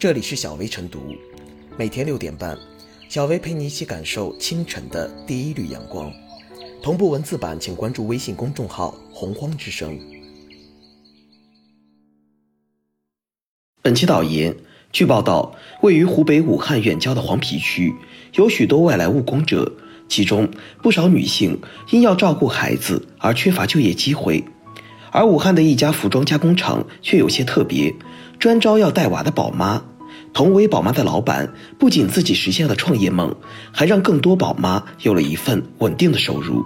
这里是小薇晨读，每天六点半，小薇陪你一起感受清晨的第一缕阳光。同步文字版，请关注微信公众号“洪荒之声”。本期导言：据报道，位于湖北武汉远郊的黄陂区，有许多外来务工者，其中不少女性因要照顾孩子而缺乏就业机会。而武汉的一家服装加工厂却有些特别，专招要带娃的宝妈。同为宝妈的老板，不仅自己实现了创业梦，还让更多宝妈有了一份稳定的收入。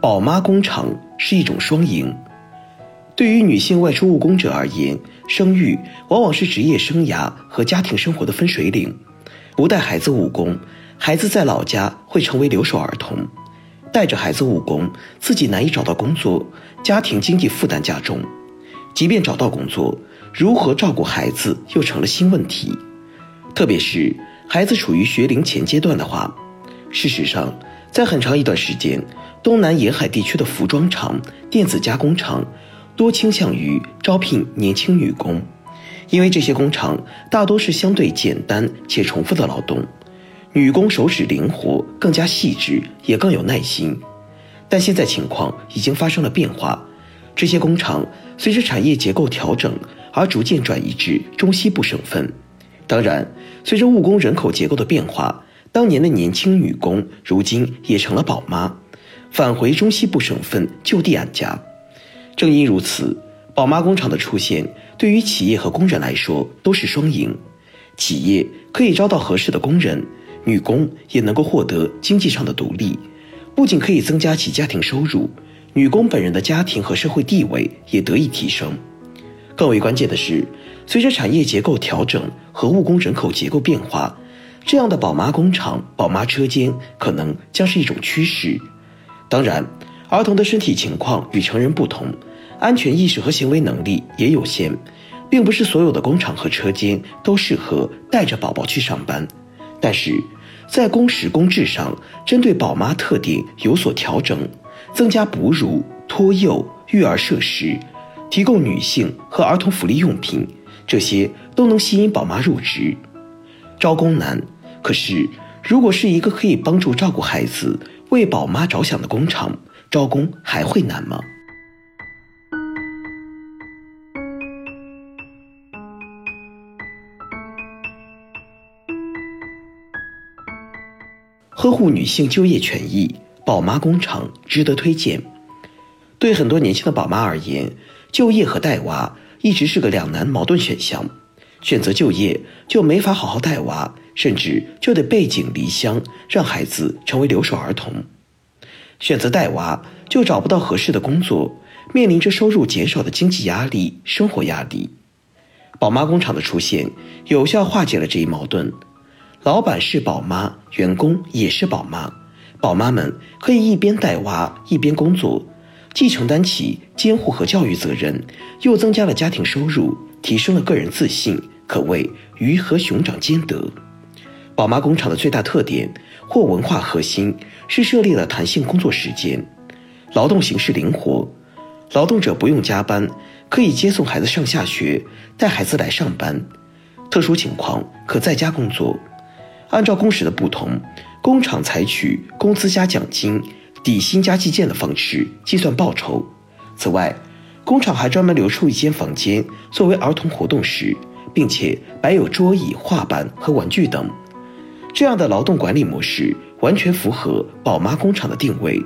宝妈工厂是一种双赢。对于女性外出务工者而言，生育往往是职业生涯和家庭生活的分水岭。不带孩子务工，孩子在老家会成为留守儿童；带着孩子务工，自己难以找到工作，家庭经济负担加重。即便找到工作，如何照顾孩子又成了新问题。特别是孩子处于学龄前阶段的话，事实上，在很长一段时间，东南沿海地区的服装厂、电子加工厂。多倾向于招聘年轻女工，因为这些工厂大多是相对简单且重复的劳动，女工手指灵活，更加细致，也更有耐心。但现在情况已经发生了变化，这些工厂随着产业结构调整而逐渐转移至中西部省份。当然，随着务工人口结构的变化，当年的年轻女工如今也成了宝妈，返回中西部省份就地安家。正因如此，宝妈工厂的出现对于企业和工人来说都是双赢。企业可以招到合适的工人，女工也能够获得经济上的独立，不仅可以增加其家庭收入，女工本人的家庭和社会地位也得以提升。更为关键的是，随着产业结构调整和务工人口结构变化，这样的宝妈工厂、宝妈车间可能将是一种趋势。当然，儿童的身体情况与成人不同。安全意识和行为能力也有限，并不是所有的工厂和车间都适合带着宝宝去上班。但是，在工时工质上，针对宝妈特点有所调整，增加哺乳、托幼、育儿设施，提供女性和儿童福利用品，这些都能吸引宝妈入职。招工难，可是如果是一个可以帮助照顾孩子、为宝妈着想的工厂，招工还会难吗？呵护女性就业权益，宝妈工厂值得推荐。对很多年轻的宝妈而言，就业和带娃一直是个两难矛盾选项。选择就业就没法好好带娃，甚至就得背井离乡，让孩子成为留守儿童；选择带娃就找不到合适的工作，面临着收入减少的经济压力、生活压力。宝妈工厂的出现，有效化解了这一矛盾。老板是宝妈，员工也是宝妈，宝妈们可以一边带娃一边工作，既承担起监护和教育责任，又增加了家庭收入，提升了个人自信，可谓鱼和熊掌兼得。宝妈工厂的最大特点或文化核心是设立了弹性工作时间，劳动形式灵活，劳动者不用加班，可以接送孩子上下学，带孩子来上班，特殊情况可在家工作。按照工时的不同，工厂采取工资加奖金、底薪加计件的方式计算报酬。此外，工厂还专门留出一间房间作为儿童活动室，并且摆有桌椅、画板和玩具等。这样的劳动管理模式完全符合宝妈工厂的定位，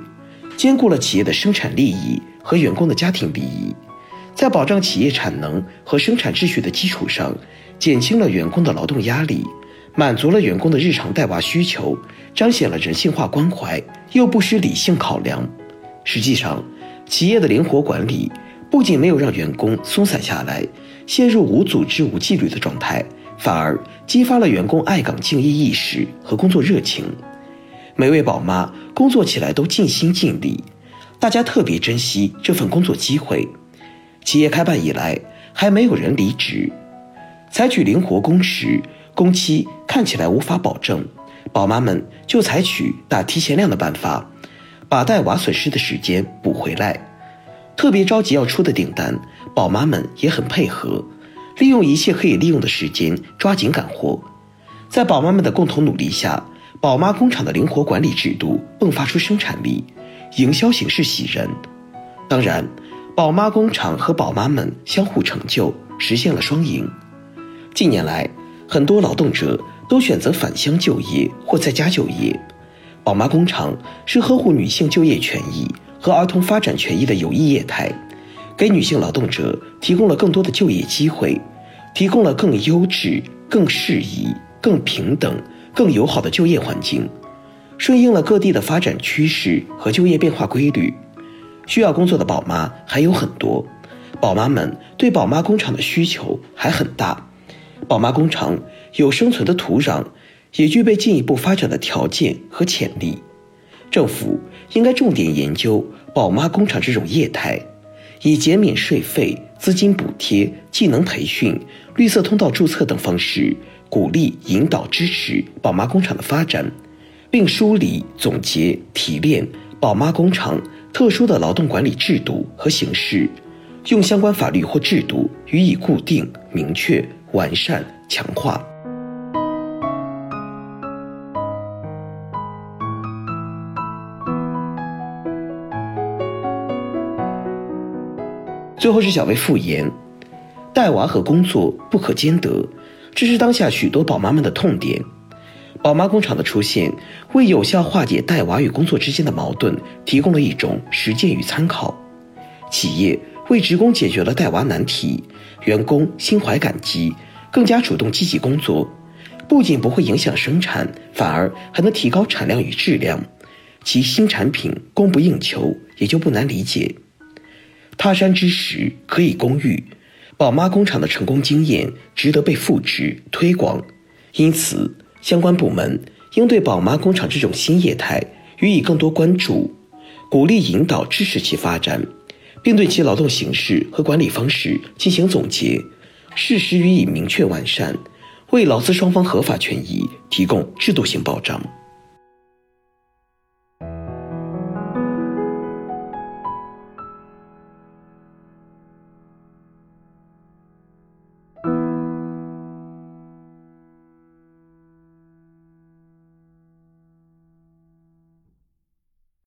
兼顾了企业的生产利益和员工的家庭利益，在保障企业产能和生产秩序的基础上，减轻了员工的劳动压力。满足了员工的日常带娃需求，彰显了人性化关怀，又不失理性考量。实际上，企业的灵活管理不仅没有让员工松散下来，陷入无组织、无纪律的状态，反而激发了员工爱岗敬业意识和工作热情。每位宝妈工作起来都尽心尽力，大家特别珍惜这份工作机会。企业开办以来，还没有人离职，采取灵活工时。工期看起来无法保证，宝妈们就采取打提前量的办法，把带娃损失的时间补回来。特别着急要出的订单，宝妈们也很配合，利用一切可以利用的时间，抓紧赶货。在宝妈们的共同努力下，宝妈工厂的灵活管理制度迸发出生产力，营销形势喜人。当然，宝妈工厂和宝妈们相互成就，实现了双赢。近年来，很多劳动者都选择返乡就业或在家就业。宝妈工厂是呵护女性就业权益和儿童发展权益的有益业态，给女性劳动者提供了更多的就业机会，提供了更优质、更适宜、更平等、更友好的就业环境，顺应了各地的发展趋势和就业变化规律。需要工作的宝妈还有很多，宝妈们对宝妈工厂的需求还很大，宝妈工厂有生存的土壤。也具备进一步发展的条件和潜力，政府应该重点研究宝妈工厂这种业态，以减免税费、资金补贴、技能培训、绿色通道注册等方式，鼓励、引导、支持宝妈工厂的发展，并梳理、总结、提炼宝妈工厂特殊的劳动管理制度和形式，用相关法律或制度予以固定、明确、完善、强化。最后是小薇复言，带娃和工作不可兼得，这是当下许多宝妈们的痛点。宝妈工厂的出现，为有效化解带娃与工作之间的矛盾提供了一种实践与参考。企业为职工解决了带娃难题，员工心怀感激，更加主动积极工作，不仅不会影响生产，反而还能提高产量与质量，其新产品供不应求，也就不难理解。他山之石可以攻玉，宝妈工厂的成功经验值得被复制推广，因此相关部门应对宝妈工厂这种新业态予以更多关注，鼓励引导支持其发展，并对其劳动形式和管理方式进行总结，适时予以明确完善，为劳资双方合法权益提供制度性保障。